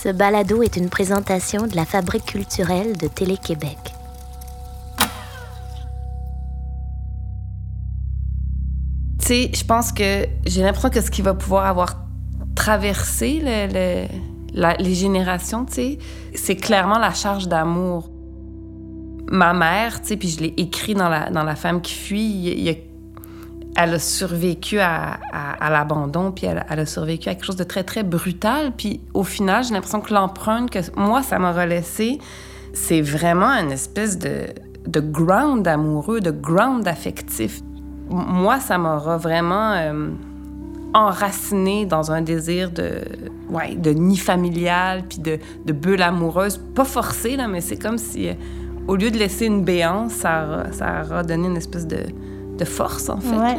Ce balado est une présentation de la Fabrique culturelle de Télé-Québec. Tu sais, je pense que j'ai l'impression que ce qui va pouvoir avoir traversé les générations, tu sais, c'est clairement la charge d'amour. Ma mère, tu sais, puis je l'ai écrit dans la, dans la femme qui fuit, il y a elle a survécu à, l'abandon, puis elle, a survécu à quelque chose de très, très brutal. Puis au final, j'ai l'impression que l'empreinte que moi, ça m'aura laissé, c'est vraiment une espèce de, ground amoureux, de ground affectif. Moi, ça m'aura vraiment euh, enraciné dans un désir de, ouais, de nid familial, puis de, bulle amoureuse. Pas forcé, là, mais c'est comme si, euh, au lieu de laisser une béance, ça, ça aura donné une espèce de de force, en fait.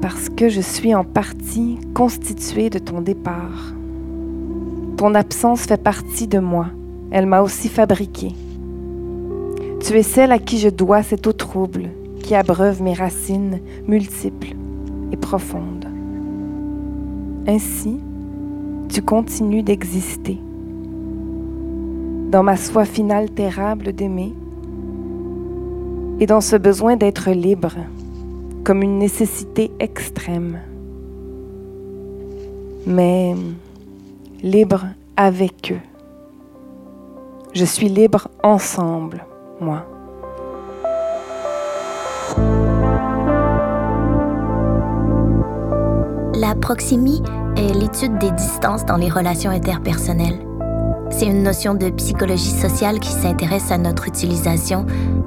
Parce que je suis en partie constituée de ton départ. Ton absence fait partie de moi. Elle m'a aussi fabriquée. Tu es celle à qui je dois cette eau trouble qui abreuve mes racines multiples et profondes. Ainsi, tu continues d'exister. Dans ma soif inaltérable d'aimer, et dans ce besoin d'être libre comme une nécessité extrême, mais libre avec eux. Je suis libre ensemble, moi. La proximie est l'étude des distances dans les relations interpersonnelles. C'est une notion de psychologie sociale qui s'intéresse à notre utilisation,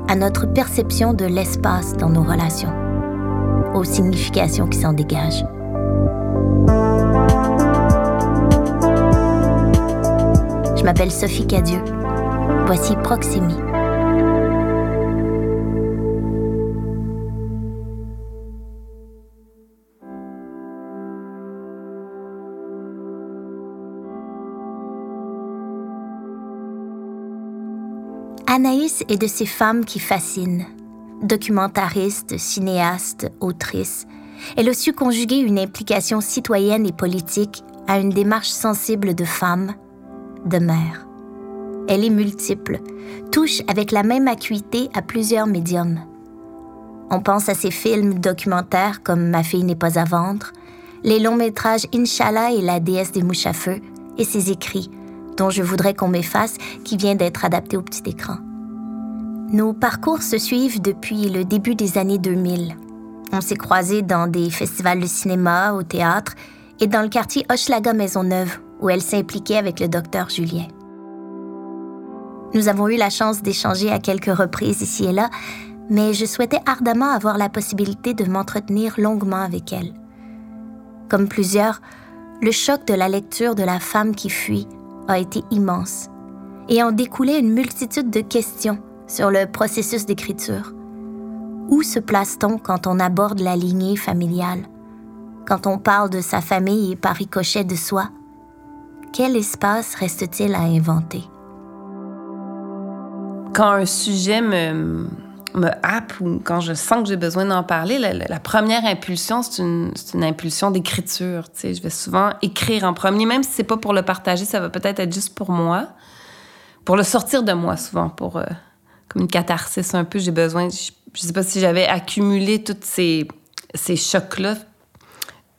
à notre perception de l'espace dans nos relations, aux significations qui s'en dégagent. Je m'appelle Sophie Cadieux. Voici Proximie. Anaïs est de ces femmes qui fascinent. Documentariste, cinéaste, autrice, elle a su conjuguer une implication citoyenne et politique à une démarche sensible de femme, de mère. Elle est multiple, touche avec la même acuité à plusieurs médiums. On pense à ses films documentaires comme Ma fille n'est pas à vendre, les longs métrages Inch'Allah et La déesse des mouches à feu, et ses écrits, dont je voudrais qu'on m'efface, qui vient d'être adapté au petit écran. Nos parcours se suivent depuis le début des années 2000. On s'est croisés dans des festivals de cinéma, au théâtre et dans le quartier Hochelaga Maisonneuve, où elle s'impliquait avec le docteur Julien. Nous avons eu la chance d'échanger à quelques reprises ici et là, mais je souhaitais ardemment avoir la possibilité de m'entretenir longuement avec elle. Comme plusieurs, le choc de la lecture de La femme qui fuit a été immense et en découlait une multitude de questions sur le processus d'écriture. Où se place-t-on quand on aborde la lignée familiale? Quand on parle de sa famille et par ricochet de soi? Quel espace reste-t-il à inventer? Quand un sujet me, me happe ou quand je sens que j'ai besoin d'en parler, la, première impulsion, c'est une, une, impulsion d'écriture. Je vais souvent écrire en premier, même si c'est pas pour le partager, ça va peut-être être juste pour moi, pour le sortir de moi souvent, pour... Euh, comme une catharsis un peu. J'ai besoin, je, ne sais pas si j'avais accumulé tous ces, ces chocs-là,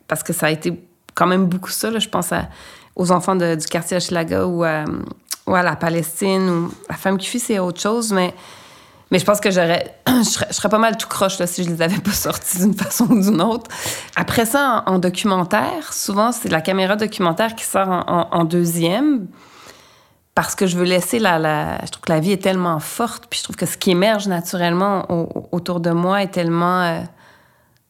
parce que ça a été quand même beaucoup ça. Je pense aux enfants du quartier Hochelaga ou ou à la Palestine ou la femme qui fuit, c'est autre chose, mais. Mais je pense que j'aurais, je serais, pas mal tout croche là, si je les avais pas sortis d'une façon ou d'une autre. Après ça, en, documentaire, souvent c'est la caméra documentaire qui sort en deuxième parce que je veux laisser la, la, Je trouve que la vie est tellement forte, puis je trouve que ce qui émerge naturellement autour de moi est tellement euh,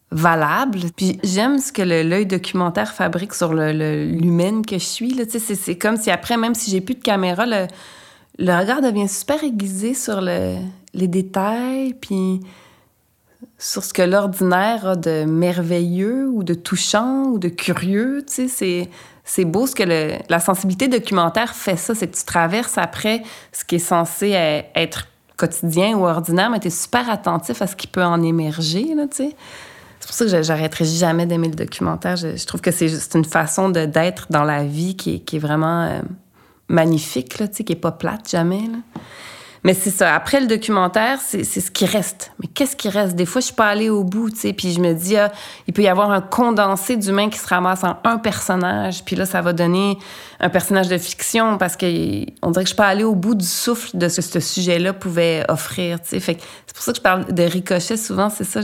valable. Puis j'aime ce que l'œil documentaire fabrique sur l'humaine que je suis. C'est comme si après, même si j'ai plus de caméra, le, regard devient super aiguisé sur le, les détails, puis sur ce que l'ordinaire a de merveilleux ou de touchant ou de curieux. C'est c'est beau ce que la sensibilité documentaire fait ça, c'est que tu traverses après ce qui est censé être quotidien ou ordinaire, mais tu es super attentif à ce qui peut en émerger. C'est pour ça que j'arrêterai jamais d'aimer le documentaire. Je, trouve que c'est une façon d'être dans la vie qui est, est vraiment euh, magnifique, là, qui n'est pas plate jamais. Là. Mais c'est ça. Après le documentaire, c'est ce qui reste. Mais qu'est-ce qui reste? Des fois, je suis pas allée au bout, tu sais, puis je me dis, ah, il peut y avoir un condensé d'humains qui se ramasse en un personnage, puis là, ça va donner un personnage de fiction parce que on dirait que je suis pas allée au bout du souffle de ce que ce sujet-là pouvait offrir, tu sais. Fait c'est pour ça que je parle de ricochet souvent, c'est ça.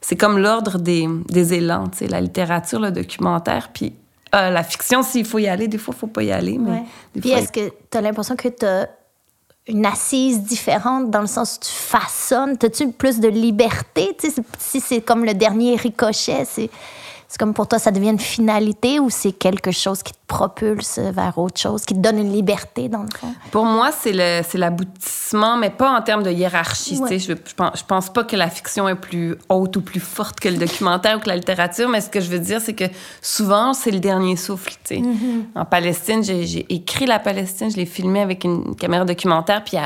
C'est comme l'ordre des, des élans, tu sais, la littérature, le documentaire, puis ah, la fiction, s'il faut y aller, des fois, il faut pas y aller. Mais Puis est-ce que tu as l'impression que tu as une assise différente dans le sens où tu façonnes? As-tu plus de liberté? si c'est comme le dernier ricochet, c'est c'est comme pour toi, ça devient une finalité ou c'est quelque chose qui te propulse vers autre chose, qui te donne une liberté, dans le fond? Pour moi, c'est l'aboutissement, mais pas en termes de hiérarchie. Je, je, pense, je pense pas que la fiction est plus haute ou plus forte que le documentaire ou que la littérature, mais ce que je veux dire, c'est que souvent, c'est le dernier souffle. Mm-hmm. En Palestine, j'ai écrit la Palestine, je l'ai filmé avec une caméra documentaire, puis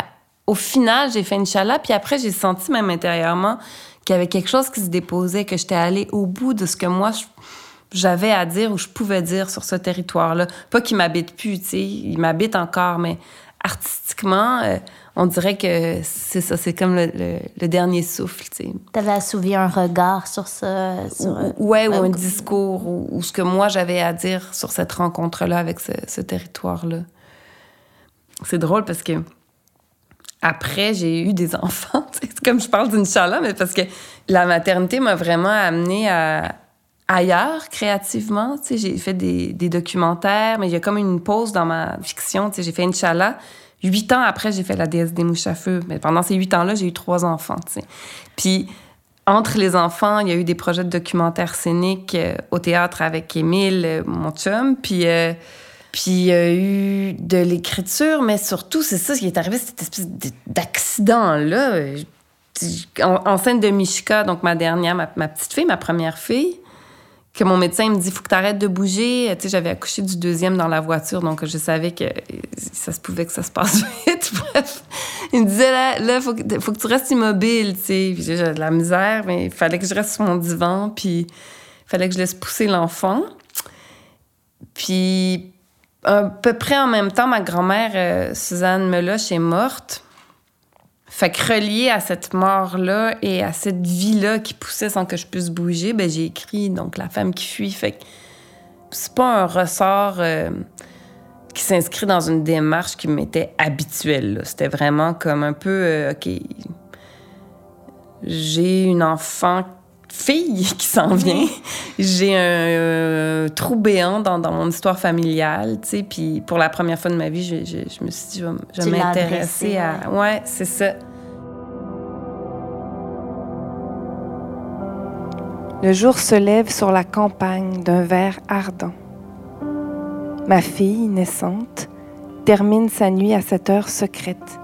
au final, j'ai fait une chala, puis après, j'ai senti même intérieurement qu'il y avait quelque chose qui se déposait, que j'étais allée au bout de ce que moi, j'avais à dire ou je pouvais dire sur ce territoire-là. Pas qu'il m'habite plus, tu sais, il m'habite encore, mais artistiquement, euh, on dirait que c'est ça, c'est comme le, dernier souffle, tu sais. T'avais assouvi un regard sur ça? Sur, ouais, ou un discours, ou, ce que moi j'avais à dire sur cette rencontre-là avec ce, ce territoire-là. C'est drôle parce que après, j'ai eu des enfants. C'est comme je parle d'une chala, mais parce que la maternité m'a vraiment amenée à, ailleurs créativement. J'ai fait des, documentaires, mais il y a comme une pause dans ma fiction. J'ai fait une chala. Huit ans après, j'ai fait la déesse des mouches à feu. Mais pendant ces huit ans-là, j'ai eu trois enfants. Puis entre les enfants, il y a eu des projets de documentaires scéniques euh, au théâtre avec Émile, euh, mon chum. Puis... Euh, puis il y a eu de l'écriture, mais surtout, c'est ça ce qui est arrivé, cette espèce d'accident-là. Enceinte de Mishka, donc ma dernière, ma, petite fille, ma première fille, que mon médecin me dit faut que tu arrêtes de bouger. Tu sais, j'avais accouché du deuxième dans la voiture, donc je savais que ça se pouvait que ça se passe vite. Bref, il me disait là, là faut, que, faut que tu restes immobile, tu sais. J'ai de la misère, mais il fallait que je reste sur mon divan, puis il fallait que je laisse pousser l'enfant. Puis à peu près en même temps, ma grand-mère, euh, Suzanne Meloche, est morte. Fait que relié à cette mort-là et à cette vie-là qui poussait sans que je puisse bouger, ben j'ai écrit donc La femme qui fuit. Fait que c'est pas un ressort euh, qui s'inscrit dans une démarche qui m'était habituelle. C'était vraiment comme un peu, euh, OK, j'ai une enfant fille qui s'en vient. J'ai un, trou béant dans, mon histoire familiale, tu sais. Puis pour la première fois de ma vie, je, me suis dit, je vais, m'intéresser à... Ouais, c'est ça. Le jour se lève sur la campagne d'un verre ardent. Ma fille, naissante, termine sa nuit à cette heure secrète,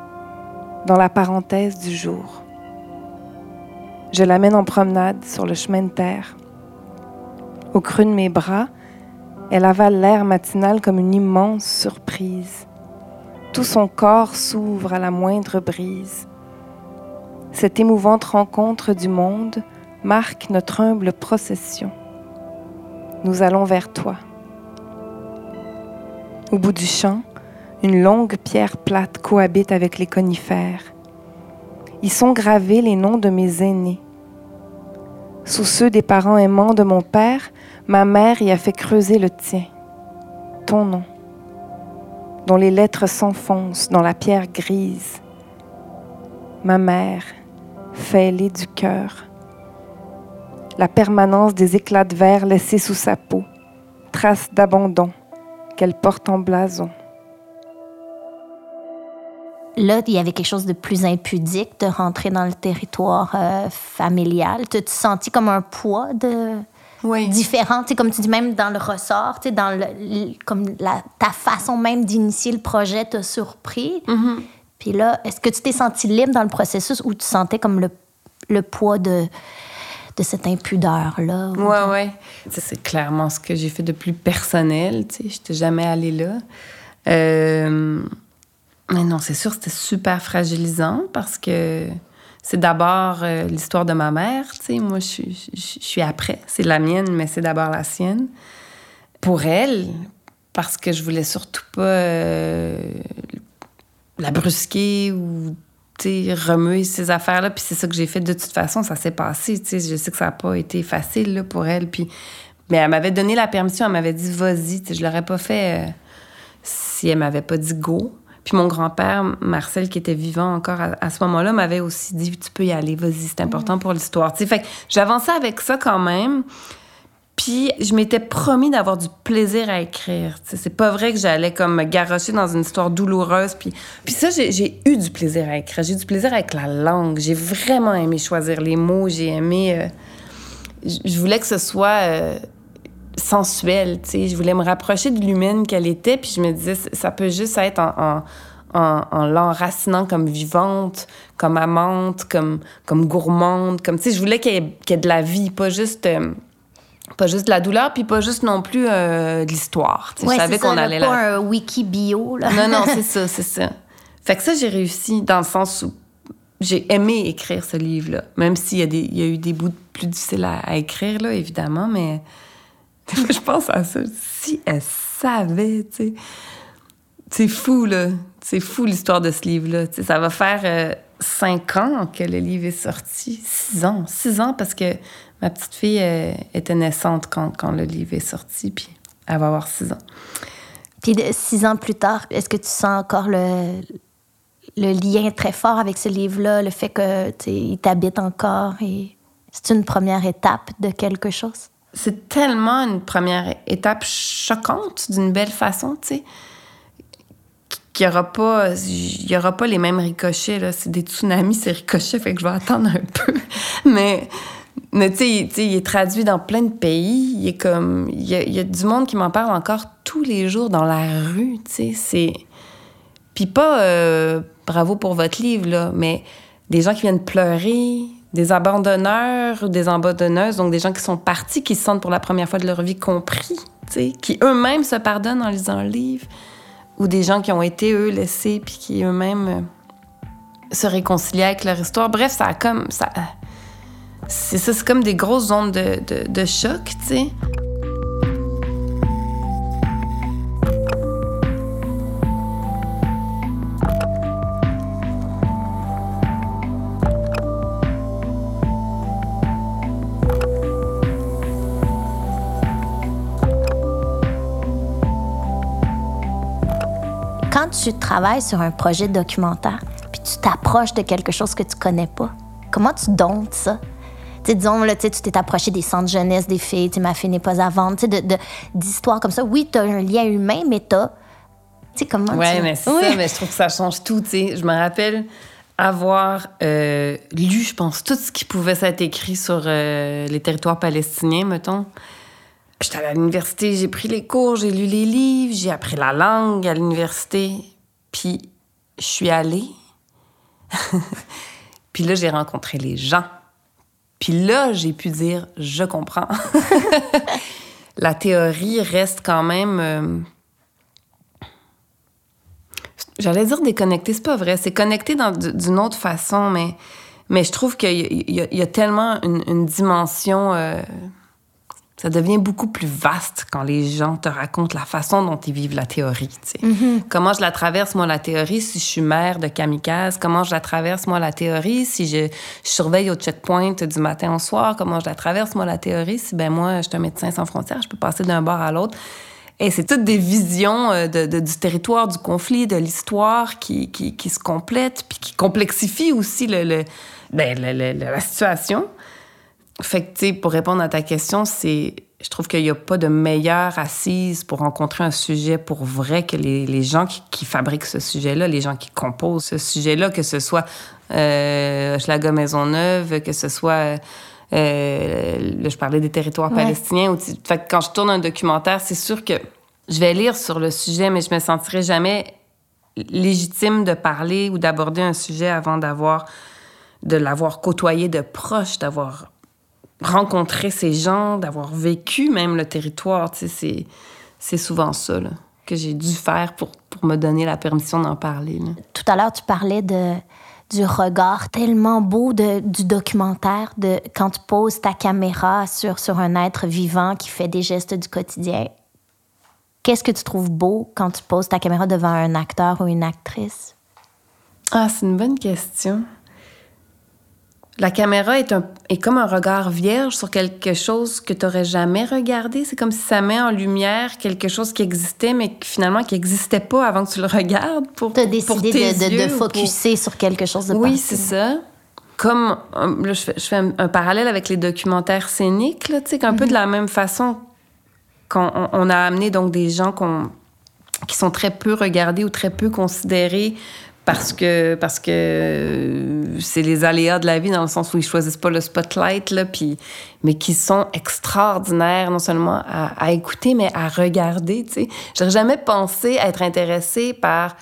dans la parenthèse du jour. Je l'amène en promenade sur le chemin de terre. Au creux de mes bras, elle avale l'air matinal comme une immense surprise. Tout son corps s'ouvre à la moindre brise. Cette émouvante rencontre du monde marque notre humble procession. Nous allons vers toi. Au bout du champ, une longue pierre plate cohabite avec les conifères y sont gravés les noms de mes aînés. Sous ceux des parents aimants de mon père, ma mère y a fait creuser le tien, ton nom, dont les lettres s'enfoncent dans la pierre grise. Ma mère, fêlée du cœur, la permanence des éclats de verre laissés sous sa peau, trace d'abandon qu'elle porte en blason là, il y avait quelque chose de plus impudique de rentrer dans le territoire euh, familial. Tu te senti comme un poids de oui. différent, comme tu dis, même dans le ressort, dans le, comme la, ta façon même d'initier le projet t'a surpris. Mm-hmm. Puis là, est-ce que tu t'es senti libre dans le processus ou tu sentais comme le, le poids de, de cette impudeur-là? Oui, oui. C'est clairement ce que j'ai fait de plus personnel. Je n'étais jamais allée là. Euh mais non, c'est sûr, c'était super fragilisant parce que c'est d'abord euh, l'histoire de ma mère. Tu sais, moi, je, suis après. C'est la mienne, mais c'est d'abord la sienne. Pour elle, parce que je voulais surtout pas euh, la brusquer ou remuer ces affaires-là. Puis c'est ça que j'ai fait de toute façon. Ça s'est passé. Tu sais, je sais que ça n'a pas été facile là, pour elle. Puis, mais elle m'avait donné la permission. Elle m'avait dit vas-y. Je l'aurais pas fait euh, si elle m'avait pas dit go. Puis mon grand-père, Marcel, qui était vivant encore à, ce moment-là, m'avait aussi dit Tu peux y aller, vas-y, c'est important pour l'histoire. Fait j'avançais avec ça quand même. Puis je m'étais promis d'avoir du plaisir à écrire. C'est pas vrai que j'allais comme me garrocher dans une histoire douloureuse. Puis, puis ça, j'ai eu du plaisir à écrire. J'ai eu du plaisir avec la langue. J'ai vraiment aimé choisir les mots. J'ai aimé. Euh, je voulais que ce soit. Euh, sensuelle, tu sais. Je voulais me rapprocher de l'humaine qu'elle était, puis je me disais, ça peut juste être en, en, en, l'enracinant comme vivante, comme amante, comme, comme gourmande, comme, tu sais, je voulais qu'il y, ait de la vie, pas juste... Euh, pas juste de la douleur, puis pas juste non plus euh, de l'histoire. Ouais, je savais qu'on allait là. pas un wiki bio, là. Non, non, c'est ça, c'est ça. Fait que ça, j'ai réussi dans le sens où j'ai aimé écrire ce livre-là, même s'il y, y a eu des bouts plus difficiles à, à écrire, là, évidemment, mais je pense à ça. Si elle savait, tu sais. C'est fou, là. C'est fou l'histoire de ce livre-là. Ça va faire euh, cinq ans que le livre est sorti. Six ans. Six ans parce que ma petite fille euh, était naissante quand, quand, le livre est sorti, puis elle va avoir six ans. Puis six ans plus tard, est-ce que tu sens encore le, lien très fort avec ce livre-là, le fait que il t'habite encore et c'est une première étape de quelque chose? C'est tellement une première étape choquante d'une belle façon, tu sais, qu'il n'y aura, pas, y aura pas les mêmes ricochets. Là. C'est des tsunamis, ces ricochets, fait que je vais attendre un peu. Mais, mais tu sais, il est traduit dans plein de pays. Il est comme... Il y, a, du monde qui m'en parle encore tous les jours dans la rue, tu sais. C'est... Puis pas euh, bravo pour votre livre, là, mais des gens qui viennent pleurer, des abandonneurs ou des abandonneuses, donc des gens qui sont partis, qui se sentent pour la première fois de leur vie compris, qui eux-mêmes se pardonnent en lisant le livre, ou des gens qui ont été, eux, laissés, puis qui eux-mêmes euh, se réconcilient avec leur histoire. Bref, ça a comme... Ça, c'est ça, c'est comme des grosses ondes de, de, de choc, tu sais. Tu travailles sur un projet documentaire, puis tu t'approches de quelque chose que tu connais pas, comment tu domptes ça? sais, disons, là, tu t'es approché des centres jeunesse des filles, ma fille n'est pas à vendre, d'histoires de, comme ça. Oui, tu as un lien humain, mais tu sais, comment ouais, mais c'est ça, mais je trouve que ça change tout, tu. Je me rappelle avoir euh, lu, je pense, tout ce qui pouvait s'être écrit sur euh, les territoires palestiniens, mettons. J'étais à l'université, j'ai pris les cours, j'ai lu les livres, j'ai appris la langue à l'université. Puis je suis allée. puis là, j'ai rencontré les gens. Puis là, j'ai pu dire, je comprends. la théorie reste quand même... Euh, j'allais dire déconnecté, c'est pas vrai. C'est connecté d'une autre façon, mais, mais je trouve qu'il y, a tellement une, dimension... Euh, ça devient beaucoup plus vaste quand les gens te racontent la façon dont ils vivent la théorie. Mm-hmm. Comment je la traverse, moi, la théorie, si je suis mère de kamikaze? Comment je la traverse, moi, la théorie, si je, surveille au checkpoint du matin au soir? Comment je la traverse, moi, la théorie, si, ben moi, je suis un médecin sans frontières, je peux passer d'un bord à l'autre. Et c'est toutes des visions euh, de, du territoire, du conflit, de l'histoire qui, qui, qui, se complètent, puis qui complexifient aussi le, le, ben, la situation. Fait que, tu sais, pour répondre à ta question, c'est. Je trouve qu'il n'y a pas de meilleure assise pour rencontrer un sujet pour vrai que les, les gens qui, qui, fabriquent ce sujet-là, les gens qui composent ce sujet-là, que ce soit euh, Schlager Maisonneuve, que ce soit. Euh, là, je parlais des territoires palestiniens. fait que quand je tourne un documentaire, c'est sûr que je vais lire sur le sujet, mais je me sentirai jamais légitime de parler ou d'aborder un sujet avant d'avoir de l'avoir côtoyé de proche, d'avoir rencontrer ces gens, d'avoir vécu même le territoire. C'est, c'est souvent ça que j'ai dû faire pour, pour me donner la permission d'en parler. Tout à l'heure, tu parlais de, du regard tellement beau de, du documentaire, de quand tu poses ta caméra sur, sur un être vivant qui fait des gestes du quotidien. Qu'est-ce que tu trouves beau quand tu poses ta caméra devant un acteur ou une actrice? Ah, c'est une bonne question. La caméra est, un, est comme un regard vierge sur quelque chose que tu n'aurais jamais regardé. C'est comme si ça met en lumière quelque chose qui existait, mais finalement qui n'existait pas avant que tu le regardes. Pour, tu as décidé de, de, focuser sur quelque chose de Oui, c'est ça. Comme, euh, là, je fais, je fais un, parallèle avec les documentaires scéniques, là, tu sais, un peu de mhm. la même façon qu'on on a amené donc des gens qui sont très peu regardés ou très peu considérés parce que parce que c'est les aléas de la vie dans le sens où ils choisissent pas le spotlight là puis mais qui sont extraordinaires non seulement à, écouter mais à regarder tu sais j'aurais jamais pensé être intéressée par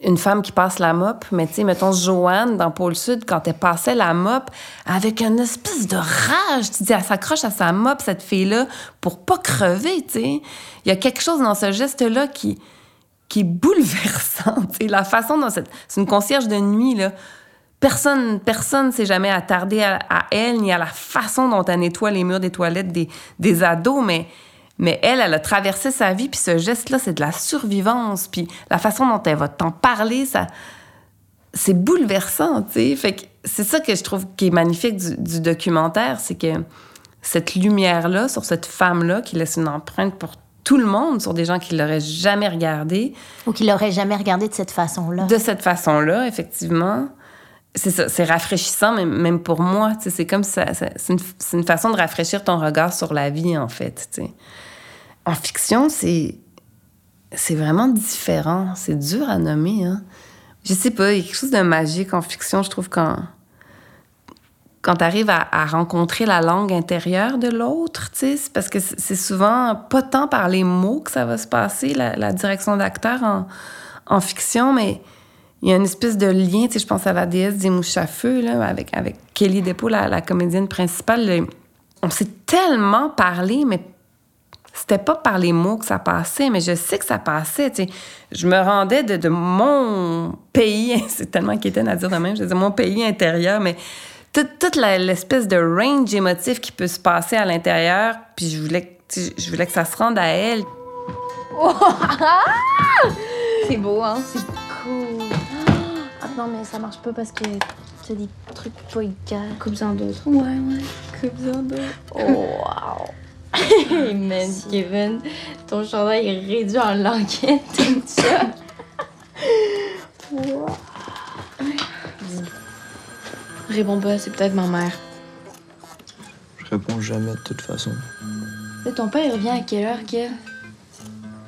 une femme qui passe la mop, mais tu sais, mettons Joanne dans Pôle Sud, quand elle passait la mop, avec une espèce de rage, tu dis, elle s'accroche à sa mop, cette fille-là, pour pas crever, tu sais. Il y a quelque chose dans ce geste-là qui, qui est bouleversante. La façon dont c'est une concierge de nuit là. Personne, personne s'est jamais attardé à, elle ni à la façon dont elle nettoie les murs des toilettes des, des ados, mais mais elle, elle a traversé sa vie, puis ce geste-là, c'est de la survivance, puis la façon dont elle va t'en parler, ça, c'est bouleversant, c'est ça que je trouve qui est magnifique du, du documentaire, c'est que cette lumière-là sur cette femme-là qui laisse une empreinte pour tout le monde sur des gens qui l'auraient jamais regardé. Ou qui l'auraient jamais regardé de cette façon-là. De cette façon-là, effectivement. C'est ça, c'est rafraîchissant, même, même pour moi. C'est comme ça, c'est une, une, façon de rafraîchir ton regard sur la vie, en fait. T'sais. En fiction, c'est c'est vraiment différent. C'est dur à nommer. Hein. Je sais pas, il y a quelque chose de magique en fiction, je trouve, quand quand tu arrives à, rencontrer la langue intérieure de l'autre, parce que c'est souvent pas tant par les mots que ça va se passer, la, direction d'acteur en, fiction, mais il y a une espèce de lien, je pense à la déesse des mouches à feu, avec, Kelly Depot, la, comédienne principale. on s'est tellement parlé, mais c'était pas par les mots que ça passait, mais je sais que ça passait. Tu sais. Je me rendais de, mon pays, c'est tellement quétaine à dire de même, je disais mon pays intérieur, mais toute, l'espèce de range émotif qui peut se passer à l'intérieur, puis je voulais, je voulais que ça se rende à elle. c'est beau, hein? C'est cool. Ah non, mais ça marche pas parce que tu as des trucs pas égales. Coupe-en d'autres. Ouais, ouais. Coupe-en d'autres. Oh, wow! hey man, Kevin, ton chandail est réduit en languette, tout ça? Réponds pas, c'est peut-être ma mère. Je réponds jamais de toute façon. Et ton père, il revient à quelle heure, Kev?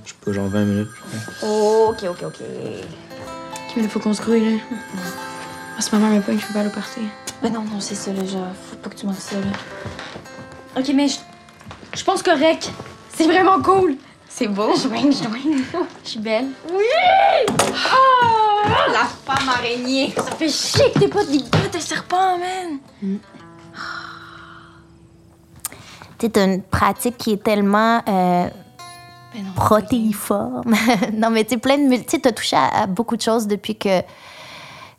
Je sais pas, genre 20 minutes, Oh, ok, ok, ok. Ok, mais il faut qu'on se grouille, là. Ah, ce moment, mais pas, je peux pas le partir. Mais non, non, c'est ça, là, genre, faut pas que tu manques ça, là. Ok, mais je, je pense correct. C'est vraiment cool. C'est beau. Je Je suis belle. Oui! Ah! La femme araignée. Ça fait chier que t'es pas des gouttes de serpent, man. Mm. T'as une pratique qui est tellement euh, ben protéiforme. non, mais tu plein de... Tu as touché à, à, beaucoup de choses depuis que,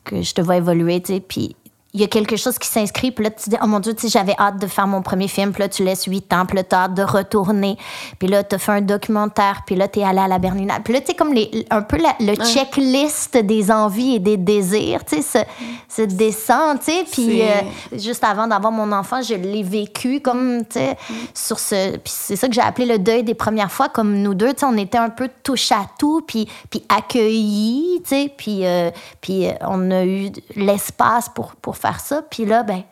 que je te vois évoluer, tu sais. Puis il y a quelque chose qui s'inscrit, puis là, tu dis, oh mon Dieu, tu sais, j'avais hâte de faire mon premier film, puis là, tu laisses huit ans, puis là, as hâte de retourner, puis là, tu as fait un documentaire, puis là, tu es allé à la Berlinale. Puis là, tu sais, comme les, un peu le checklist des envies et des désirs, tu sais, se, descend, tu sais, puis euh, juste avant d'avoir mon enfant, je l'ai vécu comme, tu sais, sur ce... Puis c'est ça que j'ai appelé le deuil des premières fois, comme nous deux, tu sais, on était un peu touche à tout, puis, puis accueillis, tu sais, puis, euh, puis euh, on a eu l'espace pour, pour faire ça. Puis là, ben,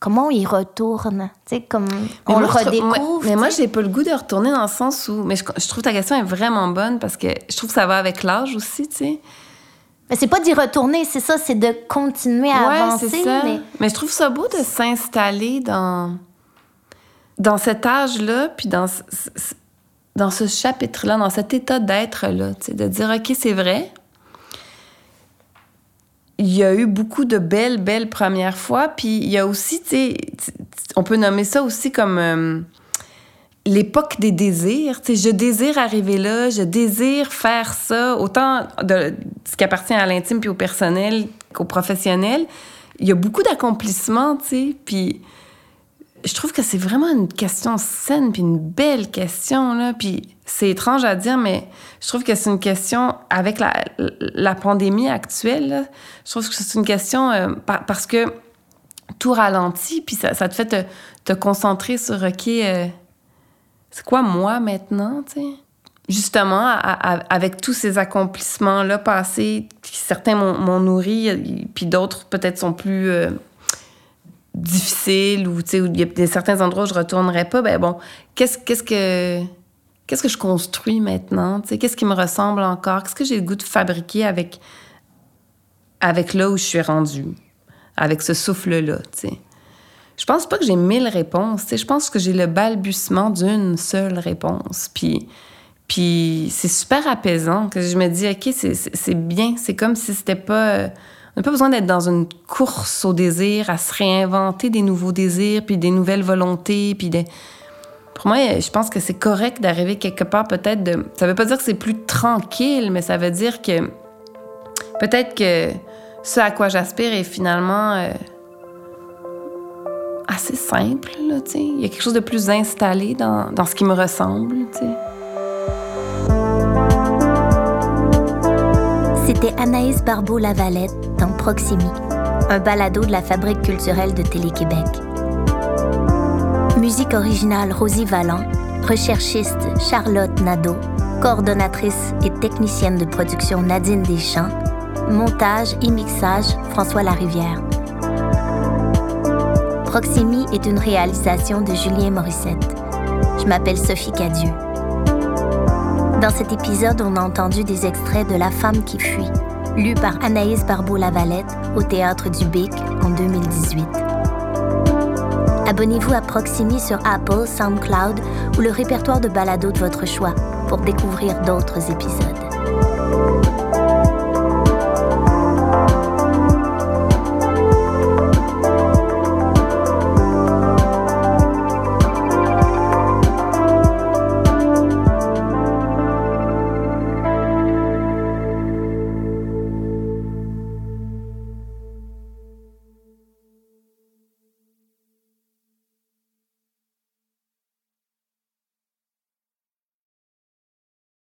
comment on y retourne? Tu sais, comme on le redécouvre. mais moi, j'ai pas le goût de retourner dans le sens où. Mais je, trouve ta question est vraiment bonne parce que je trouve que ça va avec l'âge aussi, tu sais. Mais c'est pas d'y retourner, c'est ça, c'est de continuer à avancer. Ça. Mais... je trouve ça beau de s'installer dans, dans cet âge-là, puis dans, dans ce chapitre-là, dans cet état d'être-là, tu sais, de dire, OK, c'est vrai, il y a eu beaucoup de belles, belles premières fois. Puis il y a aussi, tu sais, on peut nommer ça aussi comme euh, l'époque des désirs. Tu sais, je désire arriver là, je désire faire ça, autant de ce qui appartient à l'intime puis au personnel qu'au professionnel, il y a beaucoup d'accomplissements, tu sais, puis je trouve que c'est vraiment une question saine puis une belle question là puis c'est étrange à dire mais je trouve que c'est une question avec la, la pandémie actuelle je trouve que c'est une question euh, parce que tout ralentit puis ça, ça te fait te, te, concentrer sur ok euh, c'est quoi moi maintenant tu sais? Justement avec tous ces accomplissements là passés certains m'ont nourri puis d'autres peut-être sont plus euh, difficile ou tu sais il y a certains endroits où je retournerai pas ben bon qu'est-ce que qu'est-ce que je construis maintenant qu'est-ce qui me ressemble encore qu'est-ce que j'ai le goût de fabriquer avec avec là où je suis rendue avec ce souffle là tu sais. Je pense pas que j'ai mille réponses je pense que j'ai le balbutiement d'une seule réponse puis puis c'est super apaisant que je me dis ok c'est bien c'est comme si c'était pas on n'a pas besoin d'être dans une course au désir, à se réinventer des nouveaux désirs, puis des nouvelles volontés, puis des... Pour moi, je pense que c'est correct d'arriver quelque part peut-être de... Ça veut pas dire que c'est plus tranquille, mais ça veut dire que peut-être que ce à quoi j'aspire est finalement euh, assez simple, là, tu sais. Il y a quelque chose de plus installé dans, dans ce qui me ressemble, tu sais. C'était Anaïs Barbeau-Lavalette dans Proximi, un balado de la Fabrique culturelle de Télé-Québec. Musique originale Rosie Vallant, recherchiste Charlotte Nadeau, coordonnatrice et technicienne de production Nadine Deschamps, montage et mixage François Larivière. Proximi est une réalisation de Julien Morissette. Je m'appelle Sophie Cadieux. Dans cet épisode, on a entendu des extraits de La femme qui fuit, lu par Anaïs Barbeau-Lavalette au Théâtre du Bic en 2018. Abonnez-vous à Proximi sur Apple, SoundCloud ou le répertoire de balado de votre choix pour découvrir d'autres épisodes.